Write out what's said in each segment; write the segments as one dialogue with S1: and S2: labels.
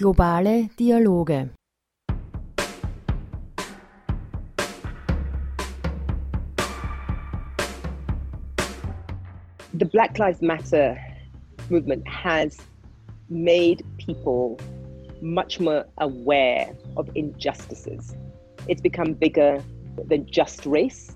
S1: Globale Dialoge
S2: The Black Lives Matter movement has made people much more aware of injustices. It's become bigger than just race.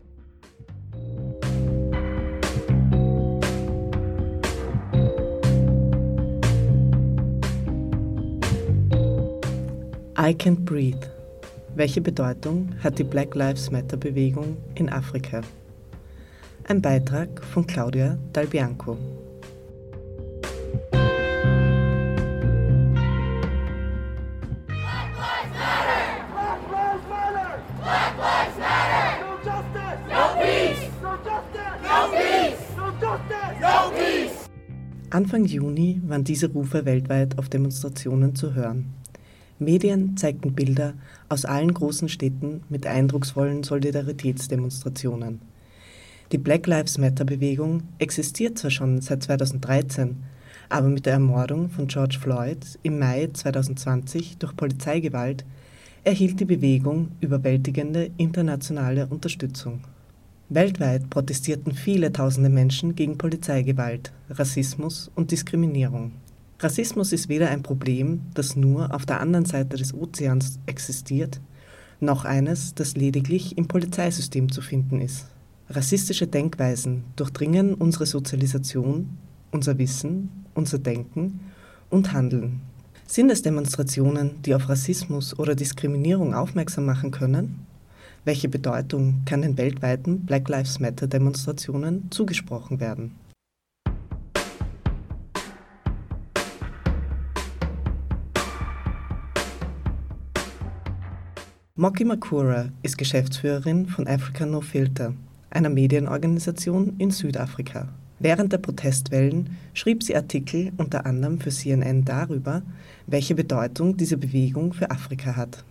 S3: I Can't Breathe. Welche Bedeutung hat die Black Lives Matter Bewegung in Afrika? Ein Beitrag von Claudia Dalbianco. Anfang Juni waren diese Rufe weltweit auf Demonstrationen zu hören. Medien zeigten Bilder aus allen großen Städten mit eindrucksvollen Solidaritätsdemonstrationen. Die Black Lives Matter-Bewegung existiert zwar schon seit 2013, aber mit der Ermordung von George Floyd im Mai 2020 durch Polizeigewalt erhielt die Bewegung überwältigende internationale Unterstützung. Weltweit protestierten viele tausende Menschen gegen Polizeigewalt, Rassismus und Diskriminierung. Rassismus ist weder ein Problem, das nur auf der anderen Seite des Ozeans existiert, noch eines, das lediglich im Polizeisystem zu finden ist. Rassistische Denkweisen durchdringen unsere Sozialisation, unser Wissen, unser Denken und Handeln. Sind es Demonstrationen, die auf Rassismus oder Diskriminierung aufmerksam machen können? Welche Bedeutung kann den weltweiten Black Lives Matter Demonstrationen zugesprochen werden? Moki Makura ist Geschäftsführerin von Africa No Filter, einer Medienorganisation in Südafrika. Während der Protestwellen schrieb sie Artikel unter anderem für CNN darüber, welche Bedeutung diese Bewegung für Afrika hat.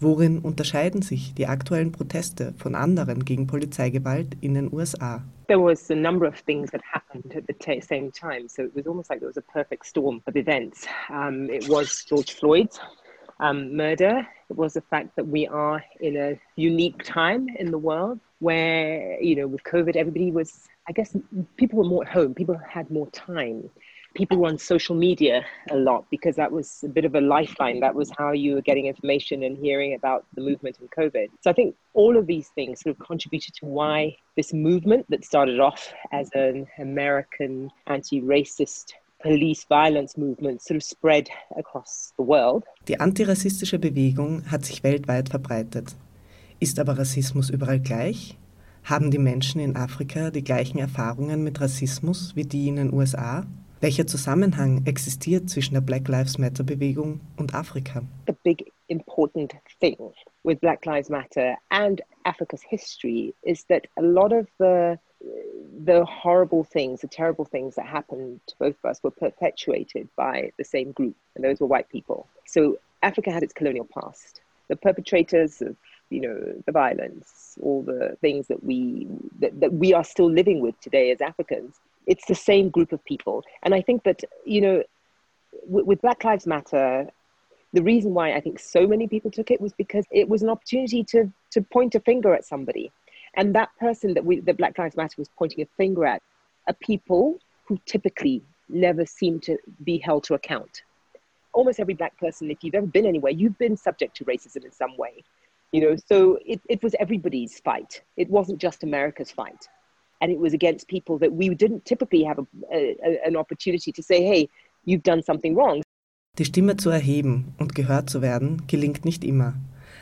S3: Worin unterscheiden sich die aktuellen Proteste von anderen gegen Polizeigewalt in den USA?
S2: There was a number of things that happened at the same time, so it was almost like there was a perfect storm of events. Um, it was George Floyd's um, murder. It was the fact that we are in a unique time in the world where, you know, with COVID, everybody was, I guess, people were more at home, people had more time people were on social media a lot because that was a bit of a lifeline. That was how you were getting information and hearing about the movement in COVID. So I think all of these things sort of contributed to why this movement that started off as an American anti racist police violence movement sort of spread across the world.
S3: Die antirassistische Bewegung hat sich weltweit verbreitet. Ist aber Rassismus überall gleich? Haben die Menschen in Afrika die gleichen Erfahrungen mit Rassismus wie die in den USA? Welcher Zusammenhang existiert zwischen der Black Lives Matter Bewegung und Afrika?
S2: The big important thing with Black Lives Matter and Africa's history is that a lot of the the horrible things, the terrible things that happened to both of us were perpetuated by the same group, and those were white people. So Africa had its colonial past. The perpetrators of you know the violence, all the things that we that, that we are still living with today as Africans it's the same group of people. And I think that, you know, with, with Black Lives Matter, the reason why I think so many people took it was because it was an opportunity to, to point a finger at somebody. And that person that, we, that Black Lives Matter was pointing a finger at are people who typically never seem to be held to account. Almost every black person, if you've ever been anywhere, you've been subject to racism in some way. You know, so it, it was everybody's fight. It wasn't just America's fight and it was against people that we didn't typically have a, a, an opportunity to say, hey, you've done something wrong.
S3: Die Stimme zu erheben und gehört zu werden, gelingt nicht immer.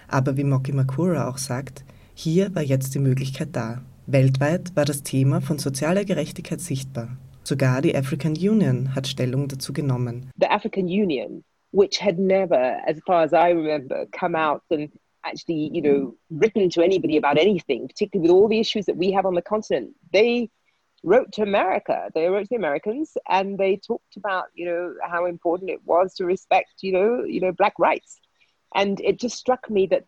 S3: Aber wie Moky Makura auch sagt, hier war jetzt die Möglichkeit da. Weltweit war das Thema von sozialer Gerechtigkeit sichtbar. Sogar die African Union hat Stellung dazu genommen.
S2: The African Union, which had never, as far as I remember, come out and actually, you know, written to anybody about anything, particularly with all the issues that we have on the continent. They wrote to America. They wrote to the Americans, and they talked about, you know, how important it was to respect, you know, you know, black rights. And it just struck me that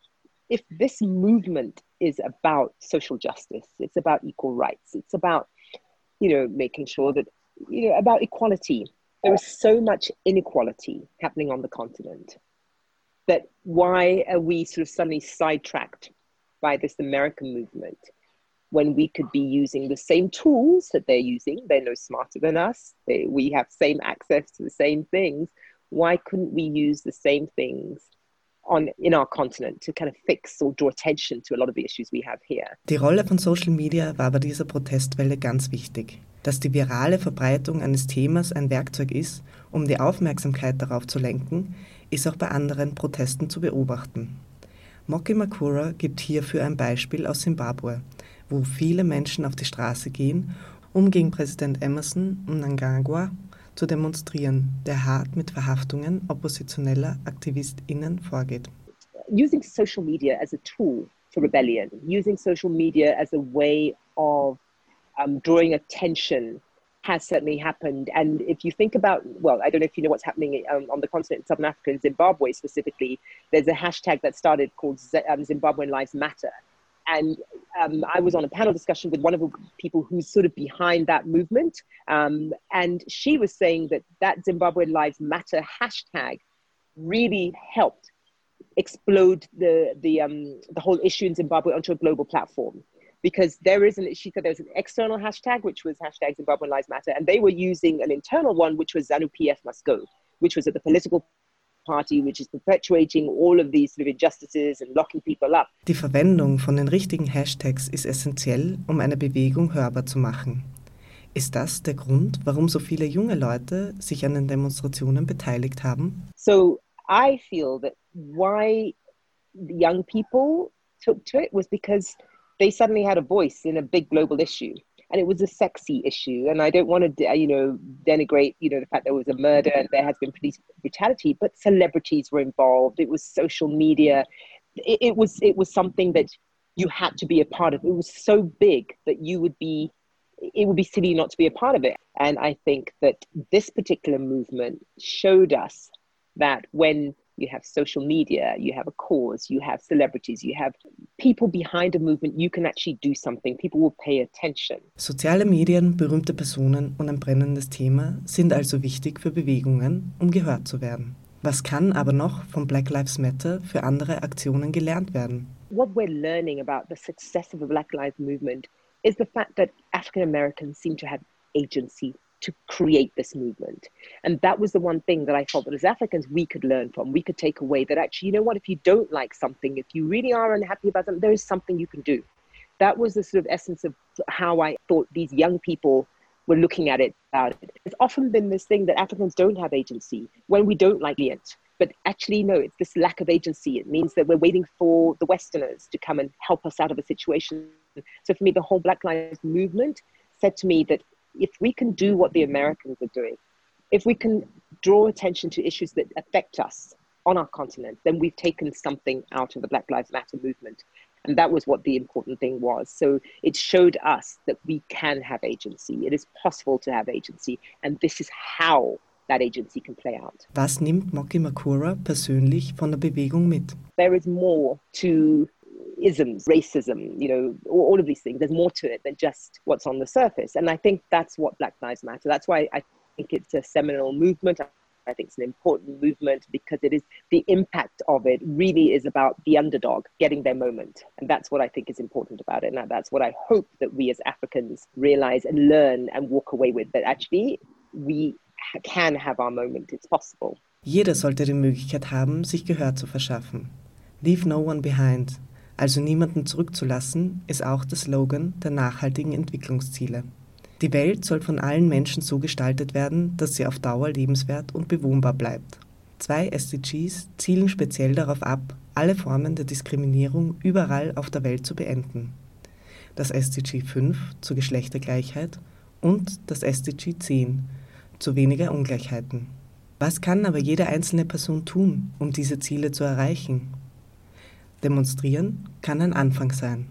S2: if this movement is about social justice, it's about equal rights, it's about, you know, making sure that, you know, about equality, there is so much inequality happening on the continent that why are we sort of suddenly sidetracked by this American movement when we could be using the same tools that they're using? They're no smarter than us. They, we have same access to the same things. Why couldn't we use the same things on in our continent to kind of fix or draw attention to a lot of the issues we have here?
S3: Die Rolle von Social Media war bei dieser Protestwelle ganz wichtig. Dass die virale Verbreitung eines Themas ein Werkzeug ist, um die Aufmerksamkeit darauf zu lenken, ist auch bei anderen Protesten zu beobachten. Moki Makura gibt hierfür ein Beispiel aus Simbabwe, wo viele Menschen auf die Straße gehen, um gegen Präsident Emerson Mnangagwa zu demonstrieren, der hart mit Verhaftungen oppositioneller AktivistInnen vorgeht.
S2: Using social media as a tool for rebellion, using social media as a way of um, drawing attention has certainly happened. And if you think about, well, I don't know if you know what's happening um, on the continent in Southern Africa, in Zimbabwe specifically, there's a hashtag that started called Z- um, Zimbabwean Lives Matter. And um, I was on a panel discussion with one of the people who's sort of behind that movement. Um, and she was saying that that Zimbabwean Lives Matter hashtag really helped explode the, the, um, the whole issue in Zimbabwe onto a global platform because there is an she said there was an external hashtag which was hashtag Zimbabwean Lives Matter, and they were using an internal one which was ZANU PF must go, which was at the political party which is perpetuating all of these sort of injustices and locking people up.
S3: Die Verwendung von den richtigen Hashtags ist essentiell, um eine Bewegung hörbar zu machen. Ist das der Grund, warum so viele junge Leute sich an den Demonstrationen beteiligt haben?
S2: So I feel that why the young people took to it was because they suddenly had a voice in a big global issue and it was a sexy issue. And i don't want to you know denigrate you know the fact there was a murder and there has been police brutality but celebrities were involved. It was social media. It, it was it was something that you had to be a part of. It was so big that you would be it would be silly not to be a part of it. And i think that this particular movement showed us that when you have social media, you have a cause, you have celebrities, you have people behind a movement, you can actually do something. People will pay attention.
S3: Soziale Medien, berühmte Personen und ein brennendes Thema sind also wichtig für Bewegungen, um gehört zu werden. Was kann aber noch von Black Lives Matter für andere Aktionen gelernt werden?
S2: What we're learning about the success of the Black Lives Movement is the fact that African Americans seem to have agency to create this movement. And that was the one thing that I felt that as Africans we could learn from. We could take away that actually, you know what, if you don't like something, if you really are unhappy about something, there is something you can do. That was the sort of essence of how I thought these young people were looking at it about it. It's often been this thing that Africans don't have agency when we don't like it. But actually, no, it's this lack of agency. It means that we're waiting for the Westerners to come and help us out of a situation. So for me, the whole Black Lives movement said to me that if we can do what the Americans are doing, if we can draw attention to issues that affect us on our continent, then we've taken something out of the Black Lives Matter movement. And that was what the important thing was. So it showed us that we can have agency. It is possible to have agency. And this is how that agency can play out.
S3: Was nimmt Moky Makura persönlich von der Bewegung mit?
S2: There is more to isms, racism, you know, all, of these things. There's more to it than just what's on the surface. And I think that's what Black Lives Matter. That's why I think it's a seminal movement. I think it's an important movement because it is the impact of it really is about the underdog getting their moment. And that's what I think is important about it. And that's what I hope that we as Africans realize and learn and walk away with that actually we can have our moment. It's possible.
S3: Jeder sollte die Möglichkeit haben, sich Gehör zu verschaffen. Leave no one behind. Also niemanden zurückzulassen, ist auch der Slogan der nachhaltigen Entwicklungsziele. Die Welt soll von allen Menschen so gestaltet werden, dass sie auf Dauer lebenswert und bewohnbar bleibt. Zwei SDGs zielen speziell darauf ab, alle Formen der Diskriminierung überall auf der Welt zu beenden. Das SDG 5 zur Geschlechtergleichheit und das SDG 10 zu weniger Ungleichheiten. Was kann aber jede einzelne Person tun, um diese Ziele zu erreichen? Demonstrieren kann ein Anfang sein.